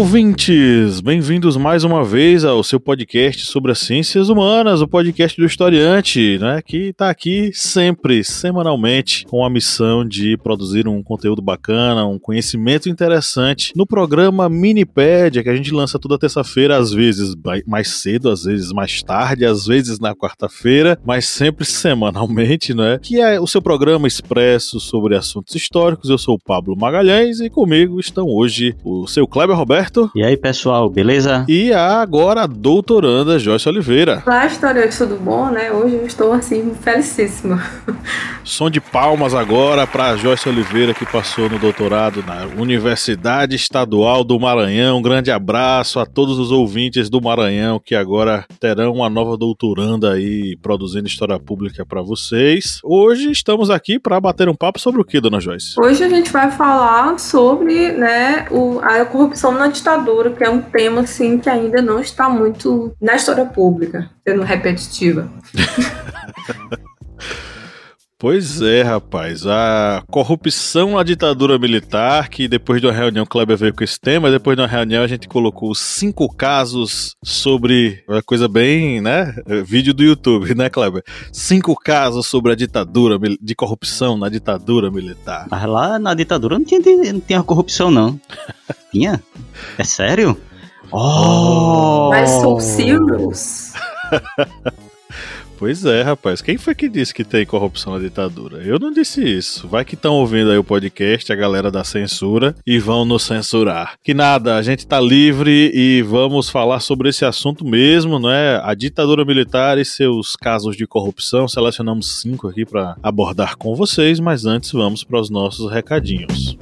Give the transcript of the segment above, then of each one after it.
Ouvintes! Bem-vindos mais uma vez ao seu podcast sobre as ciências humanas, o podcast do historiante, né? Que está aqui sempre, semanalmente, com a missão de produzir um conteúdo bacana, um conhecimento interessante no programa Minipédia, que a gente lança toda terça-feira, às vezes mais cedo, às vezes mais tarde, às vezes na quarta-feira, mas sempre semanalmente, né? Que é o seu programa expresso sobre assuntos históricos. Eu sou o Pablo Magalhães e comigo estão hoje o seu Kleber Roberto. E aí, pessoal, beleza? E a agora a doutoranda Joyce Oliveira. Olá, história, tudo bom, né? Hoje eu estou, assim, felicíssima. Som de palmas agora para Joyce Oliveira, que passou no doutorado na Universidade Estadual do Maranhão. Um grande abraço a todos os ouvintes do Maranhão, que agora terão uma nova doutoranda aí, produzindo história pública para vocês. Hoje estamos aqui para bater um papo sobre o que, dona Joyce? Hoje a gente vai falar sobre, né, o, a corrupção corrupção na ditadura, que é um tema assim que ainda não está muito na história pública, sendo repetitiva. Pois é, rapaz. A corrupção na ditadura militar, que depois de uma reunião, o Kleber veio com esse tema, depois de uma reunião a gente colocou cinco casos sobre. Uma coisa bem, né? Vídeo do YouTube, né, Kleber? Cinco casos sobre a ditadura, de corrupção na ditadura militar. Mas lá na ditadura não tinha, não tinha corrupção, não. tinha? É sério? Oh! Mas são Silvos. Pois é, rapaz. Quem foi que disse que tem corrupção na ditadura? Eu não disse isso. Vai que estão ouvindo aí o podcast, a galera da censura, e vão nos censurar. Que nada, a gente tá livre e vamos falar sobre esse assunto mesmo, não é? A ditadura militar e seus casos de corrupção. Selecionamos cinco aqui para abordar com vocês, mas antes vamos para os nossos recadinhos.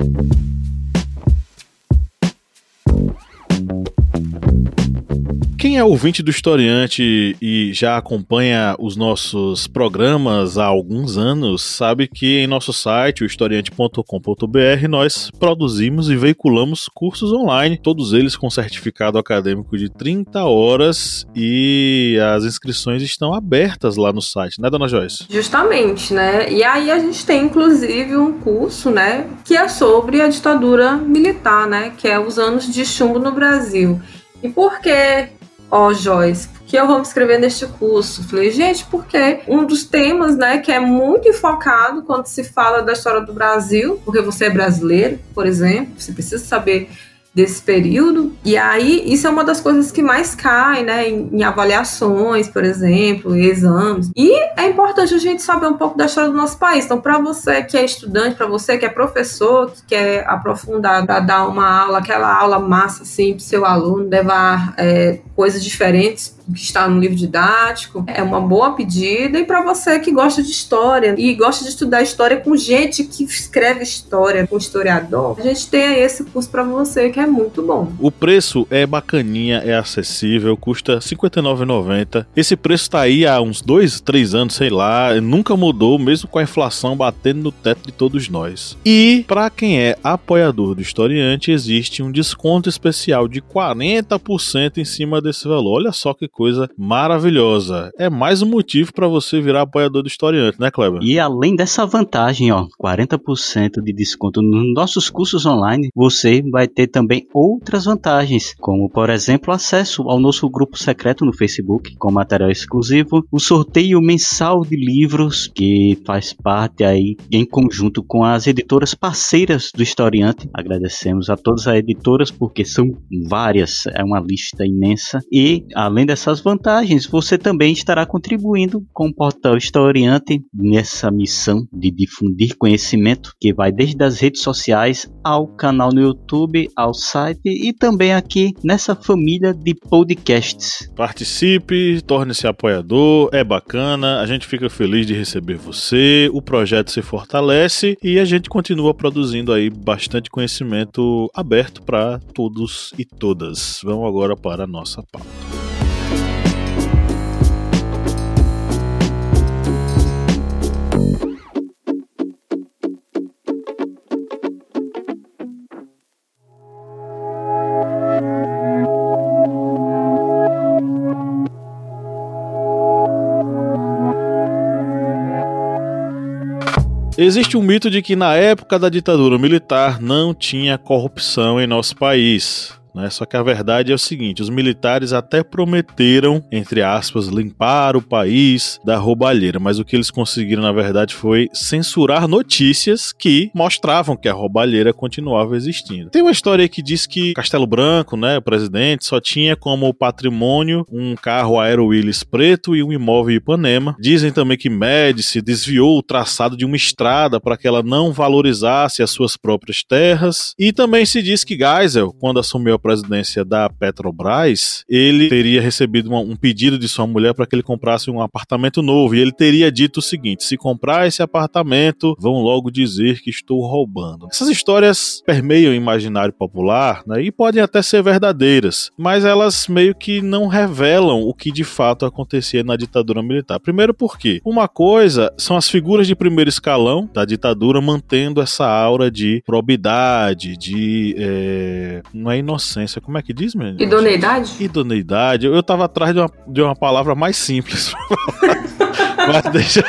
Quem é ouvinte do Historiante e já acompanha os nossos programas há alguns anos, sabe que em nosso site, o historiante.com.br, nós produzimos e veiculamos cursos online, todos eles com certificado acadêmico de 30 horas e as inscrições estão abertas lá no site, né, dona Joyce? Justamente, né? E aí a gente tem inclusive um curso, né, que é sobre a ditadura militar, né, que é os anos de chumbo no Brasil. E por que ó, oh, Joyce, que eu vou me inscrever neste curso? Falei, gente, porque um dos temas, né, que é muito enfocado quando se fala da história do Brasil, porque você é brasileiro, por exemplo, você precisa saber desse período. E aí, isso é uma das coisas que mais cai, né, em, em, avaliações, por exemplo, em exames. E é importante a gente saber um pouco da história do nosso país. Então, para você que é estudante, para você que é professor, que quer aprofundar, para dar uma aula, aquela aula massa, assim, para seu aluno, levar é, coisas diferentes que está no livro didático. É uma boa pedida. E para você que gosta de história e gosta de estudar história com gente que escreve história, com historiador, a gente tem esse curso para você que é muito bom. O preço é bacaninha, é acessível, custa R$ 59,90. Esse preço está aí há uns dois, três anos, sei lá, nunca mudou, mesmo com a inflação batendo no teto de todos nós. E para quem é apoiador do historiante, existe um desconto especial de 40% em cima desse valor. Olha só que coisa maravilhosa. É mais um motivo para você virar apoiador do historiante, né, Kleber? E além dessa vantagem, ó, 40% de desconto nos nossos cursos online, você vai ter também outras vantagens, como por exemplo, acesso ao nosso grupo secreto no Facebook com material exclusivo, o sorteio mensal de livros que faz parte aí em conjunto com as editoras parceiras do historiante. Agradecemos a todas as editoras porque são várias, é uma lista imensa e além dessa essas vantagens, você também estará contribuindo com o portal Historiante nessa missão de difundir conhecimento que vai desde as redes sociais ao canal no YouTube, ao site e também aqui nessa família de podcasts. Participe, torne-se apoiador, é bacana, a gente fica feliz de receber você, o projeto se fortalece e a gente continua produzindo aí bastante conhecimento aberto para todos e todas. Vamos agora para a nossa pauta. Existe um mito de que na época da ditadura militar não tinha corrupção em nosso país. Né? Só que a verdade é o seguinte: os militares até prometeram, entre aspas, limpar o país da roubalheira, mas o que eles conseguiram, na verdade, foi censurar notícias que mostravam que a roubalheira continuava existindo. Tem uma história que diz que Castelo Branco, né, o presidente, só tinha como patrimônio um carro Aero Willis preto e um imóvel em Ipanema. Dizem também que Médici desviou o traçado de uma estrada para que ela não valorizasse as suas próprias terras. E também se diz que Geisel, quando assumiu a presidência da Petrobras, ele teria recebido uma, um pedido de sua mulher para que ele comprasse um apartamento novo. E ele teria dito o seguinte: se comprar esse apartamento, vão logo dizer que estou roubando. Essas histórias permeiam o imaginário popular né, e podem até ser verdadeiras, mas elas meio que não revelam o que de fato acontecia na ditadura militar. Primeiro, porque uma coisa são as figuras de primeiro escalão da ditadura mantendo essa aura de probidade, de. É, não é inocência inocência. Como é que diz, menino? Idoneidade? Idoneidade. Eu, eu tava atrás de uma, de uma palavra mais simples. Mas deixa.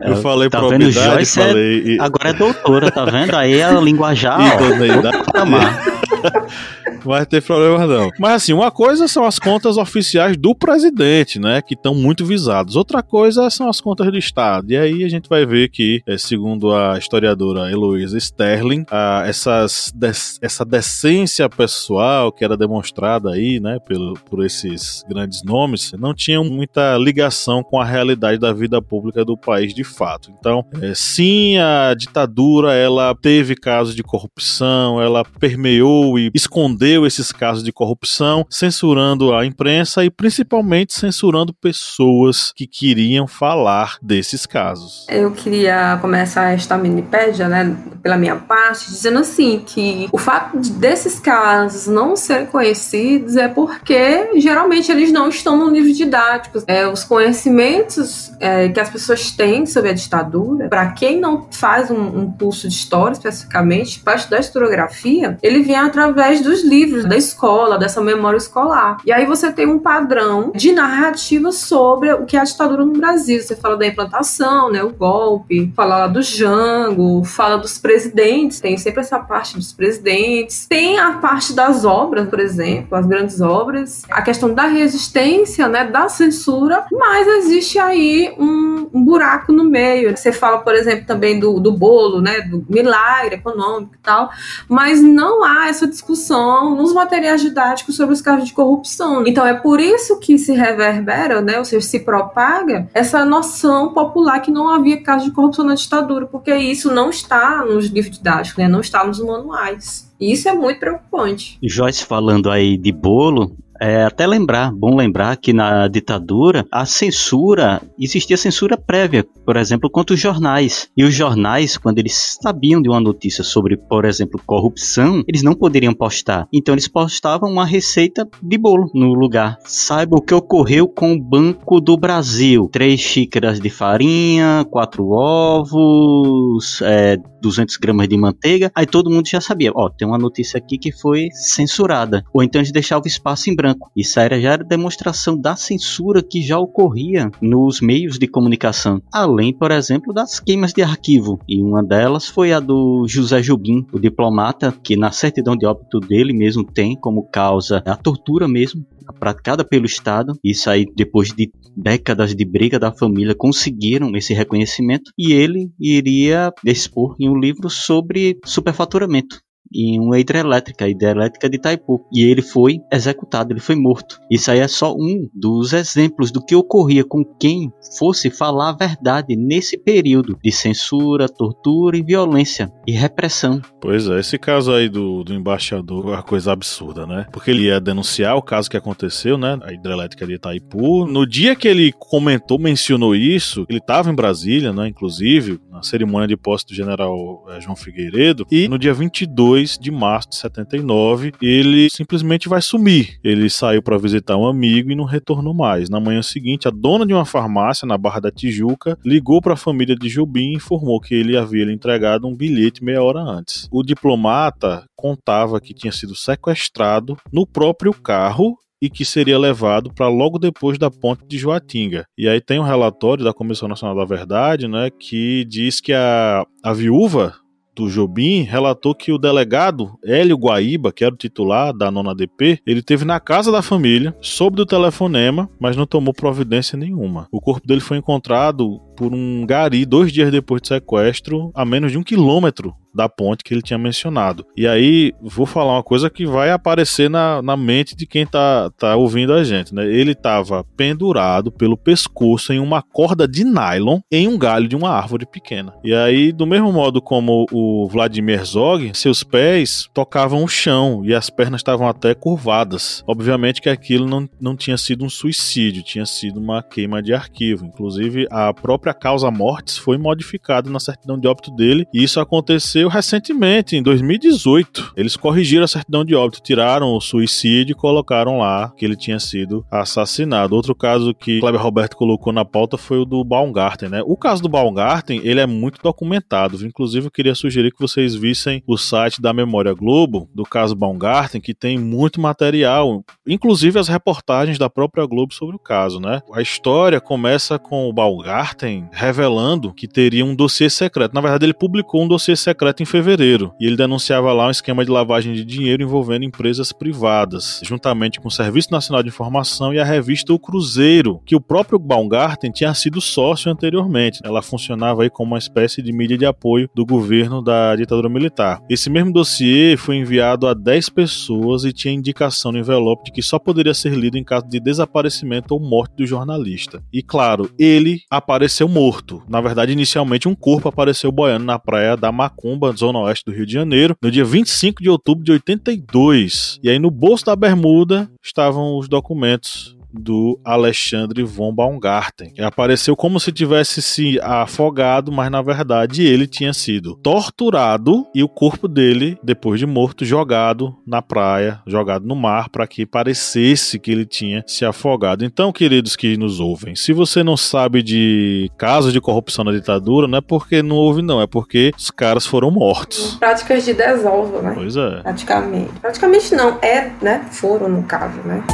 Eu falei tá probidade, vendo? Joyce é- falei. Agora é doutora, tá vendo? Aí é a linguajar. ó, Idoneidade. Vai ter problema não. Mas assim, uma coisa são as contas oficiais do presidente, né, que estão muito visadas. Outra coisa são as contas do Estado. E aí a gente vai ver que, eh, segundo a historiadora Heloísa Sterling, ah, essas essa decência pessoal que era demonstrada aí, né, pelo, por esses grandes nomes, não tinha muita ligação com a realidade da vida pública do país de fato. Então, eh, sim, a ditadura ela teve casos de corrupção, ela permeou e escondeu esses casos de corrupção, censurando a imprensa e principalmente censurando pessoas que queriam falar desses casos. Eu queria começar esta minipédia, né, pela minha parte, dizendo assim que o fato de, desses casos não serem conhecidos é porque geralmente eles não estão no livro didático. É, os conhecimentos é, que as pessoas têm sobre a ditadura, para quem não faz um, um curso de história especificamente, para estudar historiografia, ele vem através dos livros da escola, dessa memória escolar. E aí você tem um padrão de narrativa sobre o que é a ditadura no Brasil. Você fala da implantação, né, o golpe, fala do Jango, fala dos presidentes, tem sempre essa parte dos presidentes. Tem a parte das obras, por exemplo, as grandes obras, a questão da resistência, né, da censura, mas existe aí um, um buraco no meio. Você fala, por exemplo, também do, do bolo, né, do milagre econômico e tal, mas não há essa discussão nos materiais didáticos sobre os casos de corrupção. Então é por isso que se reverbera, né, ou seja, se propaga essa noção popular que não havia casos de corrupção na ditadura, porque isso não está nos livros didáticos, né, não está nos manuais. E isso é muito preocupante. Joyce falando aí de bolo, é até lembrar, bom lembrar que na ditadura a censura, existia censura prévia, por exemplo, contra os jornais. E os jornais, quando eles sabiam de uma notícia sobre, por exemplo, corrupção, eles não poderiam postar. Então eles postavam uma receita de bolo no lugar. Saiba o que ocorreu com o Banco do Brasil: três xícaras de farinha, quatro ovos, é, 200 gramas de manteiga. Aí todo mundo já sabia: ó, tem uma notícia aqui que foi censurada. Ou então eles deixavam espaço em branco. Isso era, já era demonstração da censura que já ocorria nos meios de comunicação. Além, por exemplo, das queimas de arquivo. E uma delas foi a do José Jubim, o diplomata, que na certidão de óbito dele mesmo tem como causa a tortura mesmo, praticada pelo Estado. Isso aí, depois de décadas de briga da família, conseguiram esse reconhecimento. E ele iria expor em um livro sobre superfaturamento em uma hidrelétrica, hidrelétrica de Itaipu. E ele foi executado, ele foi morto. Isso aí é só um dos exemplos do que ocorria com quem fosse falar a verdade nesse período de censura, tortura e violência e repressão. Pois é, esse caso aí do, do embaixador é uma coisa absurda, né? Porque ele ia denunciar o caso que aconteceu, né? A hidrelétrica de Itaipu. No dia que ele comentou, mencionou isso, ele estava em Brasília, né? Inclusive, na cerimônia de posse do general eh, João Figueiredo. E no dia 22 de março de 79, ele simplesmente vai sumir. Ele saiu para visitar um amigo e não retornou mais. Na manhã seguinte, a dona de uma farmácia na Barra da Tijuca ligou para a família de Jubim e informou que ele havia lhe entregado um bilhete meia hora antes. O diplomata contava que tinha sido sequestrado no próprio carro e que seria levado para logo depois da ponte de Joatinga. E aí tem um relatório da Comissão Nacional da Verdade, né, que diz que a, a viúva do Jobim relatou que o delegado Hélio Guaíba, que era o titular da nona DP, ele teve na casa da família, soube do telefonema, mas não tomou providência nenhuma. O corpo dele foi encontrado por um gari dois dias depois do sequestro, a menos de um quilômetro da ponte que ele tinha mencionado. E aí, vou falar uma coisa que vai aparecer na, na mente de quem tá, tá ouvindo a gente, né? Ele estava pendurado pelo pescoço em uma corda de nylon em um galho de uma árvore pequena. E aí, do mesmo modo como o Vladimir Zog, seus pés tocavam o chão e as pernas estavam até curvadas. Obviamente que aquilo não, não tinha sido um suicídio, tinha sido uma queima de arquivo. Inclusive, a própria causa mortes foi modificada na certidão de óbito dele, e isso aconteceu aconteceu recentemente, em 2018. Eles corrigiram a certidão de óbito, tiraram o suicídio e colocaram lá que ele tinha sido assassinado. Outro caso que Kleber Roberto colocou na pauta foi o do Baumgarten, né? O caso do Baumgarten, ele é muito documentado. Inclusive, eu queria sugerir que vocês vissem o site da Memória Globo, do caso Baumgarten, que tem muito material, inclusive as reportagens da própria Globo sobre o caso, né? A história começa com o Baumgarten revelando que teria um dossiê secreto. Na verdade, ele publicou um dossiê secreto em fevereiro e ele denunciava lá um esquema de lavagem de dinheiro envolvendo empresas privadas, juntamente com o Serviço Nacional de Informação e a revista O Cruzeiro, que o próprio Baumgarten tinha sido sócio anteriormente. Ela funcionava aí como uma espécie de mídia de apoio do governo da ditadura militar. Esse mesmo dossiê foi enviado a 10 pessoas e tinha indicação no envelope de que só poderia ser lido em caso de desaparecimento ou morte do jornalista. E claro, ele apareceu morto. Na verdade, inicialmente um corpo apareceu boiando na praia da Macumba Macumba, zona oeste do Rio de Janeiro, no dia 25 de outubro de 82. E aí no bolso da bermuda estavam os documentos do Alexandre von Baumgarten. Que apareceu como se tivesse se afogado, mas na verdade ele tinha sido torturado e o corpo dele, depois de morto, jogado na praia, jogado no mar, para que parecesse que ele tinha se afogado. Então, queridos que nos ouvem, se você não sabe de casos de corrupção na ditadura, não é porque não houve, não, é porque os caras foram mortos. Práticas de desolva, né? Pois é. Praticamente. Praticamente não, é, né? Foram no caso, né?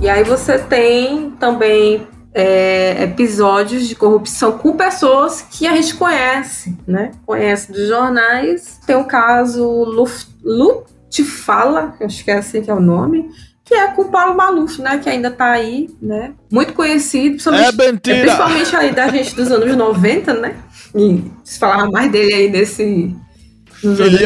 E aí você tem também é, episódios de corrupção com pessoas que a gente conhece, né? Conhece dos jornais. Tem o caso Luft, Luftfala, acho que é assim que é o nome, que é com o Paulo Maluf, né? Que ainda tá aí, né? Muito conhecido, principalmente, é mentira. principalmente aí da gente dos anos 90, né? E se falava mais dele aí nesse. 90.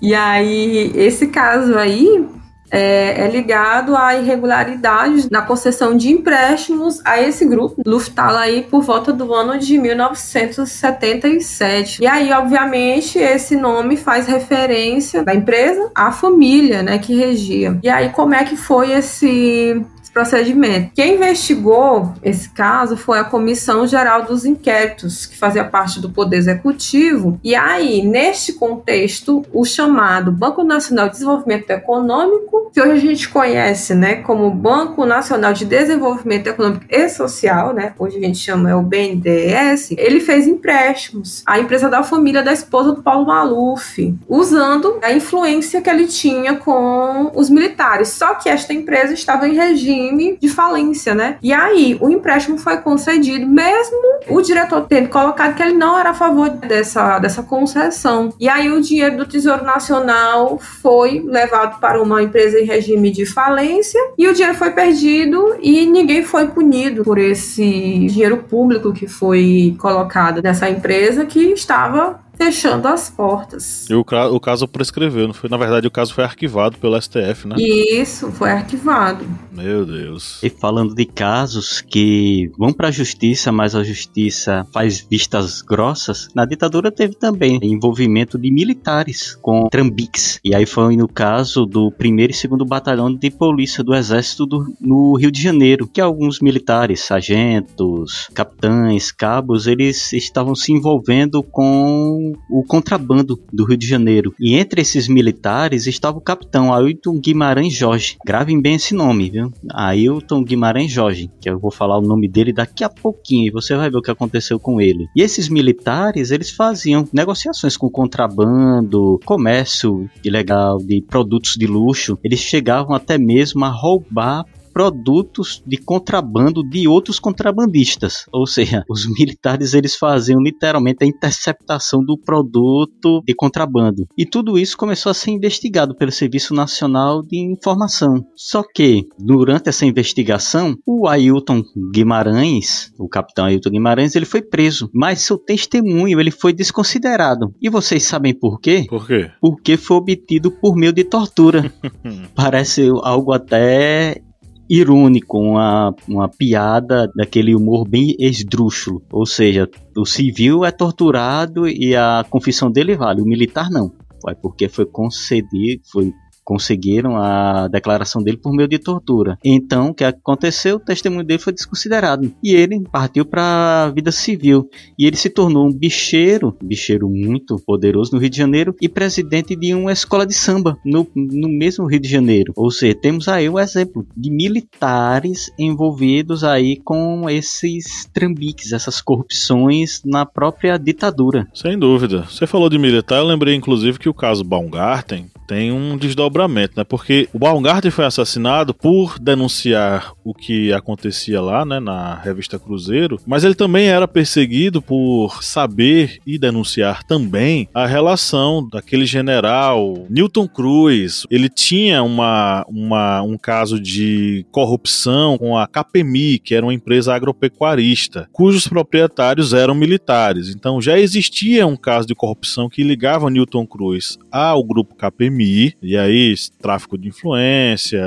e aí, esse caso aí, é, é, ligado a irregularidades na concessão de empréstimos a esse grupo, Lufthansa aí por volta do ano de 1977. E aí, obviamente, esse nome faz referência da empresa à família, né, que regia. E aí, como é que foi esse procedimento. Quem investigou esse caso foi a Comissão Geral dos Inquéritos, que fazia parte do Poder Executivo. E aí, neste contexto, o chamado Banco Nacional de Desenvolvimento Econômico, que hoje a gente conhece né, como Banco Nacional de Desenvolvimento Econômico e Social, né, hoje a gente chama é o BNDES, ele fez empréstimos à empresa da família da esposa do Paulo Maluf, usando a influência que ele tinha com os militares. Só que esta empresa estava em regime crime de falência, né? E aí, o empréstimo foi concedido, mesmo o diretor tendo colocado que ele não era a favor dessa, dessa concessão. E aí, o dinheiro do Tesouro Nacional foi levado para uma empresa em regime de falência e o dinheiro foi perdido e ninguém foi punido por esse dinheiro público que foi colocado nessa empresa que estava fechando as portas. E o, o caso prescreveu, não foi? Na verdade, o caso foi arquivado pelo STF, né? Isso, foi arquivado. Meu Deus. E falando de casos que vão para a justiça, mas a justiça faz vistas grossas, na ditadura teve também envolvimento de militares com trambiques. E aí foi no caso do primeiro e segundo batalhão de polícia do exército do, no Rio de Janeiro, que alguns militares, sargentos, capitães, cabos, eles estavam se envolvendo com o contrabando do Rio de Janeiro. E entre esses militares estava o capitão Ailton Guimarães Jorge. Gravem bem esse nome, viu? Ailton Guimarães Jorge, que eu vou falar o nome dele daqui a pouquinho e você vai ver o que aconteceu com ele. E esses militares, eles faziam negociações com contrabando, comércio ilegal de produtos de luxo. Eles chegavam até mesmo a roubar produtos de contrabando de outros contrabandistas. Ou seja, os militares eles faziam literalmente a interceptação do produto de contrabando. E tudo isso começou a ser investigado pelo Serviço Nacional de Informação. Só que, durante essa investigação, o Ailton Guimarães, o capitão Ailton Guimarães, ele foi preso, mas seu testemunho ele foi desconsiderado. E vocês sabem por quê? Por quê? Porque foi obtido por meio de tortura. Parece algo até irônico, uma, uma piada daquele humor bem esdrúxulo. Ou seja, o civil é torturado e a confissão dele vale, o militar não. É porque foi concedido, foi conseguiram a declaração dele por meio de tortura. Então, o que aconteceu? O testemunho dele foi desconsiderado e ele partiu para a vida civil e ele se tornou um bicheiro, bicheiro muito poderoso no Rio de Janeiro e presidente de uma escola de samba no, no mesmo Rio de Janeiro. Ou seja, temos aí um exemplo de militares envolvidos aí com esses trambiques, essas corrupções na própria ditadura. Sem dúvida. Você falou de militar, eu lembrei inclusive que o caso Baumgarten tem um desdobramento, né? Porque o Baumgarten foi assassinado por denunciar o que acontecia lá, né, na revista Cruzeiro, mas ele também era perseguido por saber e denunciar também a relação daquele general Newton Cruz. Ele tinha uma, uma, um caso de corrupção com a KPMI, que era uma empresa agropecuarista, cujos proprietários eram militares. Então já existia um caso de corrupção que ligava Newton Cruz ao grupo KPMI e aí tráfico de influência,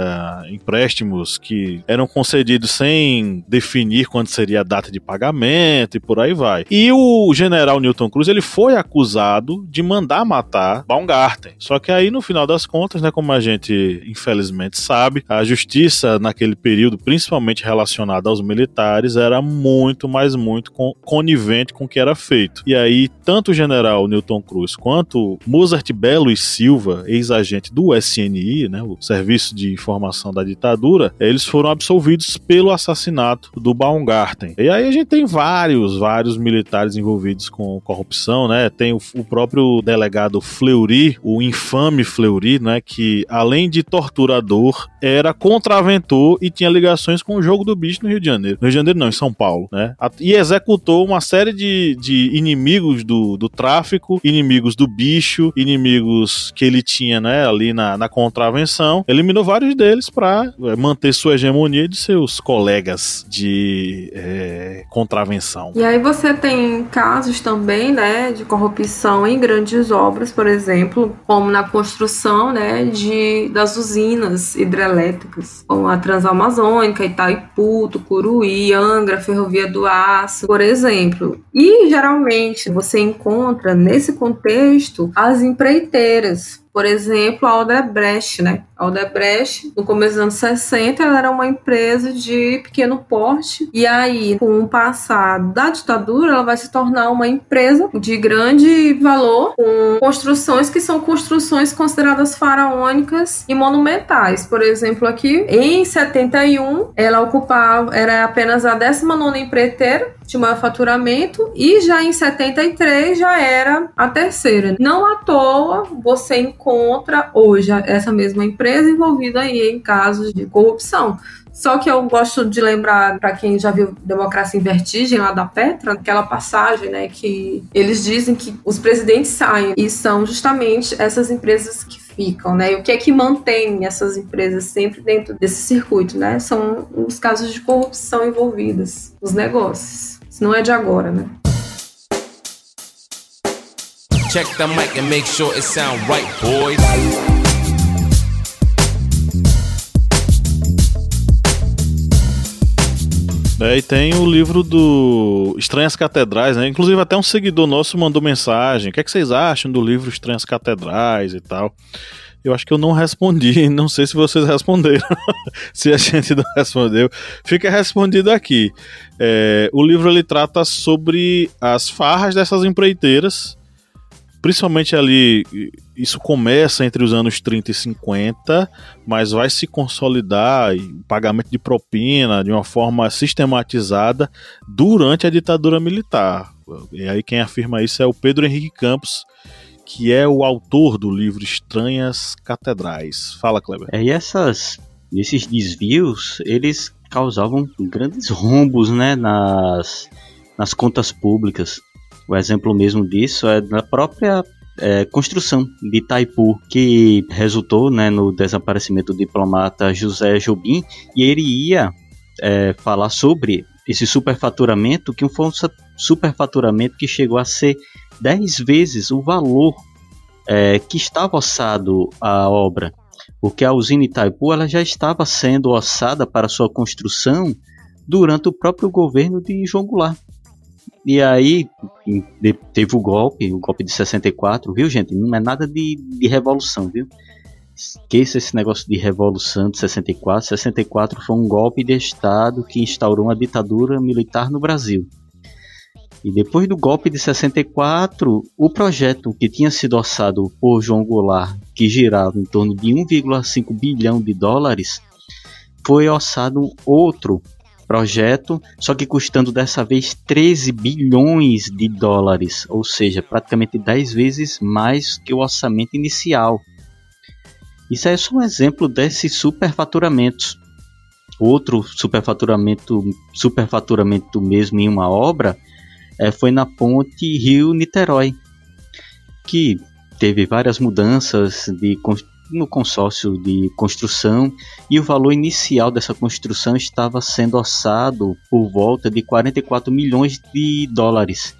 empréstimos que eram concedidos sem definir quando seria a data de pagamento e por aí vai. E o general Newton Cruz ele foi acusado de mandar matar Baumgarten. Só que aí no final das contas, né, como a gente infelizmente sabe, a justiça naquele período, principalmente relacionada aos militares, era muito, mas muito conivente com o que era feito. E aí tanto o general Newton Cruz quanto Mozart Belo e Silva, ex-agente do SNI, né, o Serviço de Informação da Ditadura, eles foram absolvidos pelo assassinato do Baumgarten. E aí a gente tem vários, vários militares envolvidos com corrupção, né? Tem o, o próprio delegado Fleury, o infame Fleury, né, que além de torturador, era contraventor e tinha ligações com o jogo do bicho no Rio de Janeiro. No Rio de Janeiro não, em São Paulo, né? E executou uma série de, de inimigos do, do tráfico, inimigos do bicho, inimigos que ele tinha tinha, né, ali na, na contravenção, eliminou vários deles para é, manter sua hegemonia de seus colegas de é, contravenção. E aí você tem casos também, né, de corrupção em grandes obras, por exemplo, como na construção, né, de, das usinas hidrelétricas, como a Transamazônica, Itaipu, Tucuruí, Angra, Ferrovia do Aço, por exemplo. E geralmente você encontra nesse contexto as empreiteiras, por exemplo, a Odebrecht, né? A Odebrecht, no começo dos anos 60, ela era uma empresa de pequeno porte. E aí, com o passar da ditadura, ela vai se tornar uma empresa de grande valor, com construções que são construções consideradas faraônicas e monumentais. Por exemplo, aqui, em 71, ela ocupava, era apenas a 19 empreiteira de maior faturamento e já em 73 já era a terceira. Não à toa você encontra hoje essa mesma empresa envolvida aí em casos de corrupção. Só que eu gosto de lembrar, para quem já viu Democracia em Vertigem, lá da Petra, aquela passagem, né, que eles dizem que os presidentes saem e são justamente essas empresas que ficam, né? E o que é que mantém essas empresas sempre dentro desse circuito, né? São os casos de corrupção envolvidos, os negócios. Isso não é de agora, né? Check the mic and make sure it sound right, boys. É, e tem o livro do Estranhas Catedrais, né? Inclusive até um seguidor nosso mandou mensagem. O que, é que vocês acham do livro Estranhas Catedrais e tal? Eu acho que eu não respondi, não sei se vocês responderam. se a gente não respondeu, fica respondido aqui. É, o livro ele trata sobre as farras dessas empreiteiras principalmente ali, isso começa entre os anos 30 e 50, mas vai se consolidar o pagamento de propina de uma forma sistematizada durante a ditadura militar. E aí quem afirma isso é o Pedro Henrique Campos, que é o autor do livro Estranhas Catedrais. Fala, Kleber. É, e essas, esses desvios, eles causavam grandes rombos né, nas, nas contas públicas. O exemplo mesmo disso é na própria é, construção de Itaipu, que resultou né, no desaparecimento do diplomata José Jobim, e ele ia é, falar sobre esse superfaturamento, que foi um superfaturamento que chegou a ser 10 vezes o valor é, que estava ossado a obra, porque a usina Itaipu ela já estava sendo ossada para sua construção durante o próprio governo de João Goulart. E aí teve o golpe, o golpe de 64, viu, gente? Não é nada de, de revolução, viu? Esqueça esse negócio de revolução de 64. 64 foi um golpe de Estado que instaurou uma ditadura militar no Brasil. E depois do golpe de 64, o projeto que tinha sido orçado por João Goulart, que girava em torno de 1,5 bilhão de dólares, foi orçado outro projeto, só que custando dessa vez 13 bilhões de dólares, ou seja, praticamente 10 vezes mais que o orçamento inicial. Isso é só um exemplo desses superfaturamentos. Outro superfaturamento, superfaturamento mesmo em uma obra é, foi na ponte Rio-Niterói, que teve várias mudanças de no consórcio de construção e o valor inicial dessa construção estava sendo orçado por volta de 44 milhões de dólares.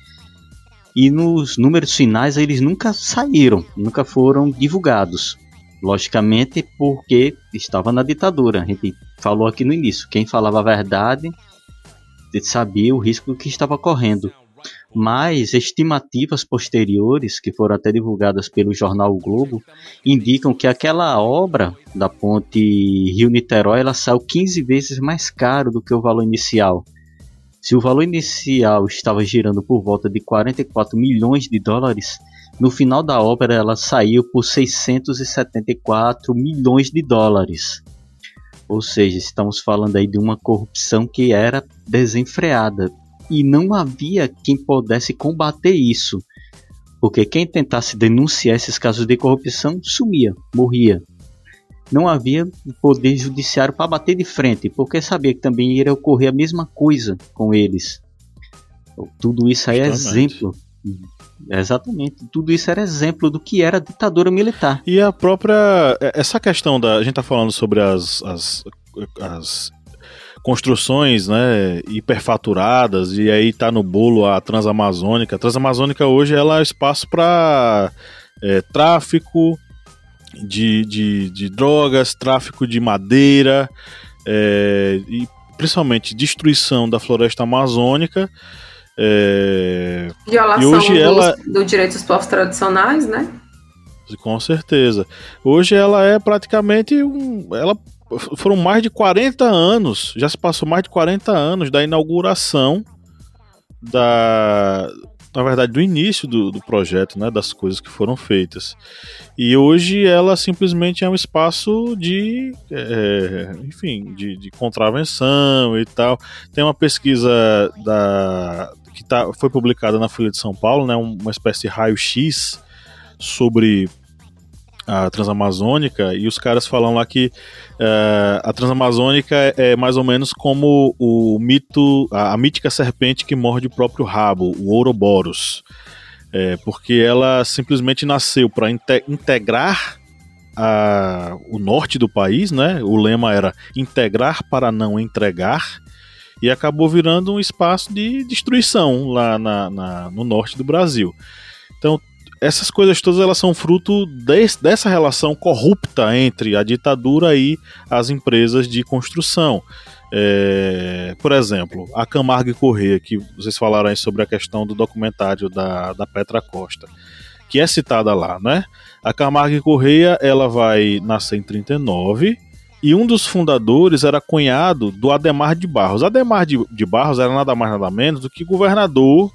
E nos números finais eles nunca saíram, nunca foram divulgados. Logicamente porque estava na ditadura. A gente falou aqui no início, quem falava a verdade sabia o risco que estava correndo mas estimativas posteriores, que foram até divulgadas pelo jornal o Globo, indicam que aquela obra da ponte Rio-Niterói ela saiu 15 vezes mais caro do que o valor inicial. Se o valor inicial estava girando por volta de 44 milhões de dólares, no final da obra ela saiu por 674 milhões de dólares. Ou seja, estamos falando aí de uma corrupção que era desenfreada, e não havia quem pudesse combater isso, porque quem tentasse denunciar esses casos de corrupção sumia, morria. Não havia poder judiciário para bater de frente, porque sabia que também iria ocorrer a mesma coisa com eles. Tudo isso aí é exemplo. Exatamente, tudo isso era exemplo do que era a ditadura militar. E a própria. Essa questão da. A gente está falando sobre as, as, as construções né, hiperfaturadas, e aí tá no bolo a Transamazônica. A Transamazônica hoje ela é espaço para é, tráfico de, de, de, drogas, tráfico de madeira, é, e principalmente destruição da floresta amazônica. É, Violação e hoje ela... do direito dos povos tradicionais, né? Com certeza. Hoje ela é praticamente um. Ela foram mais de 40 anos, já se passou mais de 40 anos da inauguração da, na verdade, do início do, do projeto, né, das coisas que foram feitas. E hoje ela simplesmente é um espaço de, é, enfim, de, de, contravenção e tal. Tem uma pesquisa da, que tá, foi publicada na Folha de São Paulo, né, uma espécie de raio-x sobre a Transamazônica, e os caras falam lá que uh, a Transamazônica é, mais ou menos como o mito, a, a mítica serpente que morde o próprio rabo, o Ouroboros. É, porque ela simplesmente nasceu para inte integrar a, o norte do país, né? O lema era integrar para não entregar, e acabou virando um espaço de destruição lá na, na, no norte do Brasil. Então, essas coisas todas elas são fruto dessa relação corrupta entre a ditadura e as empresas de construção. É, por exemplo, a Camargo e Corrêa, que vocês falaram aí sobre a questão do documentário da, da Petra Costa, que é citada lá, né? A Camargo e Corrêa, ela vai nascer em 39 e um dos fundadores era cunhado do Ademar de Barros. Ademar de, de Barros era nada mais nada menos do que governador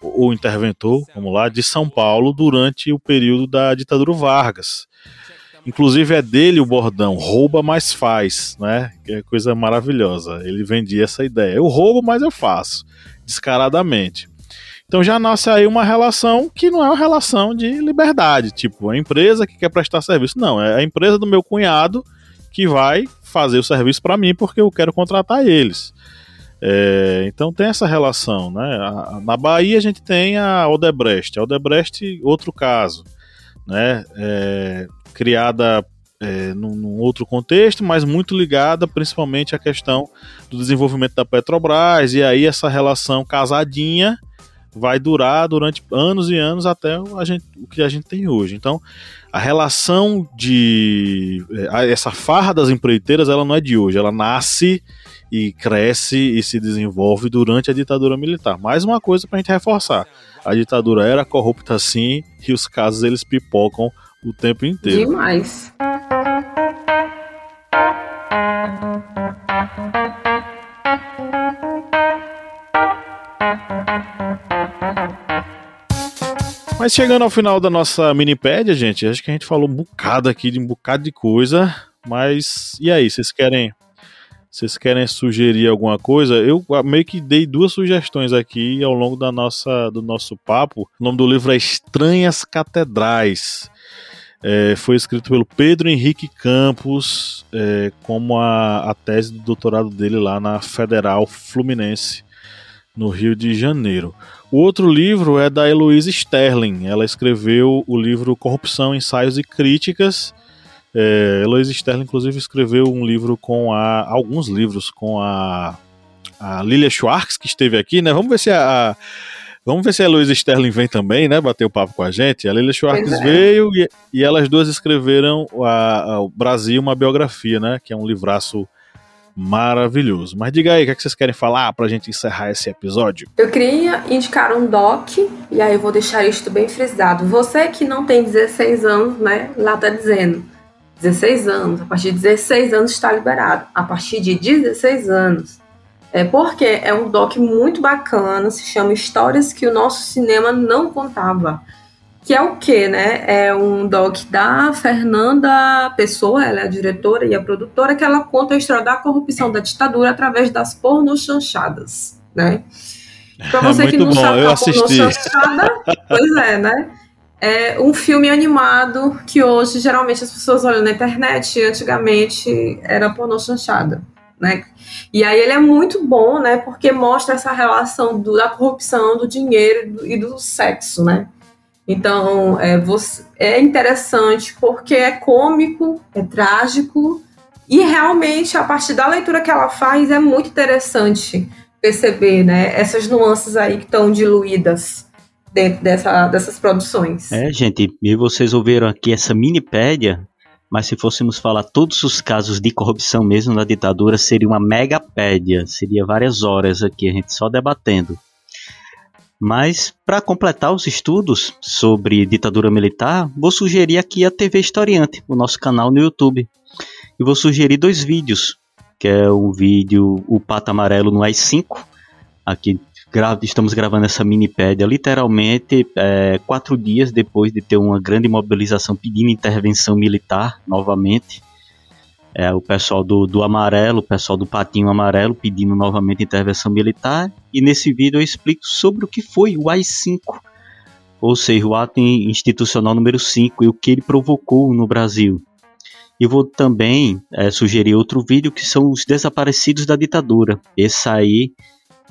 ou interventor, vamos lá, de São Paulo durante o período da ditadura Vargas. Inclusive é dele o bordão, rouba mais faz, né? Que é coisa maravilhosa. Ele vendia essa ideia. Eu roubo, mas eu faço, descaradamente. Então já nasce aí uma relação que não é uma relação de liberdade, tipo, a empresa que quer prestar serviço. Não, é a empresa do meu cunhado que vai fazer o serviço para mim porque eu quero contratar eles. É, então tem essa relação, né? Na Bahia a gente tem a Odebrecht, a Odebrecht outro caso, né? É, criada é, num, num, outro contexto, mas muito ligada principalmente à questão do desenvolvimento da Petrobras e aí essa relação casadinha vai durar durante anos e anos até a gente, o que a gente tem hoje. Então, a relação de é, essa farra das empreiteiras, ela não é de hoje, ela nasce e cresce e se desenvolve durante a ditadura militar. Mais uma coisa para a gente reforçar: a ditadura era corrupta sim e os casos eles pipocam o tempo inteiro. Demais. Mas chegando ao final da nossa minipédia, gente, acho que a gente falou um bocado aqui de um bocado de coisa. Mas e aí, vocês querem vocês querem sugerir alguma coisa? Eu meio que dei duas sugestões aqui ao longo da nossa, do nosso papo. O nome do livro é Estranhas Catedrais. É, foi escrito pelo Pedro Henrique Campos, é, como a, a tese do doutorado dele lá na Federal Fluminense, no Rio de Janeiro. O outro livro é da Heloísa Sterling. Ela escreveu o livro Corrupção, Ensaios e Críticas. É, Heloísa Sterling, inclusive, escreveu um livro com a. alguns livros com a, a Lilia Schwartz, que esteve aqui, né? Vamos ver se a, a Vamos ver se a Heloísa Sterling vem também, né? Bater o papo com a gente. A Lilia Schwartz é. veio e, e, elas duas escreveram a, a, o Brasil, uma biografia, né? Que é um livraço maravilhoso. Mas diga aí, o que, é que vocês querem falar para a gente encerrar esse episódio? Eu queria indicar um doc, e aí eu vou deixar isto bem frisado. Você que não tem 16 anos, né, lá tá dizendo, 16 anos, a partir de 16 anos está liberado. A partir de 16 anos. É porque é um doc muito bacana, se chama Histórias que o nosso cinema não contava que é o que, né? É um doc da Fernanda Pessoa, ela é a diretora e a produtora, que ela conta a história da corrupção da ditadura através das pornochanchadas, né? Pra você Muito que não bom, sabe eu assisti. pois é, né? É um filme animado que hoje geralmente as pessoas olham na internet, antigamente era pornochanchada, né? E aí ele é muito bom, né? Porque mostra essa relação do, da corrupção, do dinheiro e do sexo, né? Então, é, você, é interessante porque é cômico, é trágico, e realmente, a partir da leitura que ela faz, é muito interessante perceber né, essas nuances aí que estão diluídas dentro dessa, dessas produções. É, gente, e vocês ouviram aqui essa minipédia, mas se fôssemos falar todos os casos de corrupção mesmo na ditadura, seria uma megapédia, seria várias horas aqui, a gente só debatendo. Mas, para completar os estudos sobre ditadura militar, vou sugerir aqui a TV Historiante, o nosso canal no YouTube. E vou sugerir dois vídeos, que é o vídeo O Pato Amarelo no AI-5. Aqui estamos gravando essa minipédia literalmente é, quatro dias depois de ter uma grande mobilização pedindo intervenção militar novamente é, o pessoal do, do Amarelo, o pessoal do Patinho Amarelo pedindo novamente intervenção militar. E nesse vídeo eu explico sobre o que foi o AI-5, ou seja, o ato institucional número 5 e o que ele provocou no Brasil. E vou também é, sugerir outro vídeo que são os desaparecidos da ditadura. Esse aí,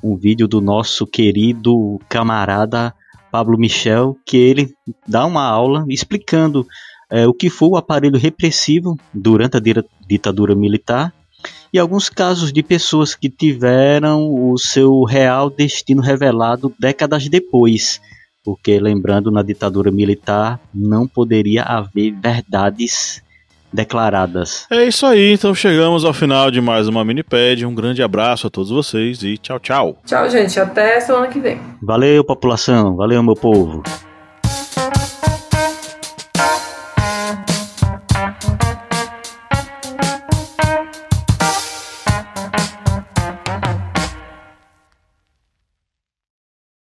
um vídeo do nosso querido camarada Pablo Michel, que ele dá uma aula explicando é, o que foi o aparelho repressivo durante a ditadura militar e alguns casos de pessoas que tiveram o seu real destino revelado décadas depois, Porque, lembrando, na ditadura militar não poderia haver verdades declaradas. É isso aí, então chegamos ao final de mais uma Miniped. Um grande abraço a todos vocês e tchau, tchau. Tchau, gente. Até semana que vem. Valeu, população. Valeu, meu povo.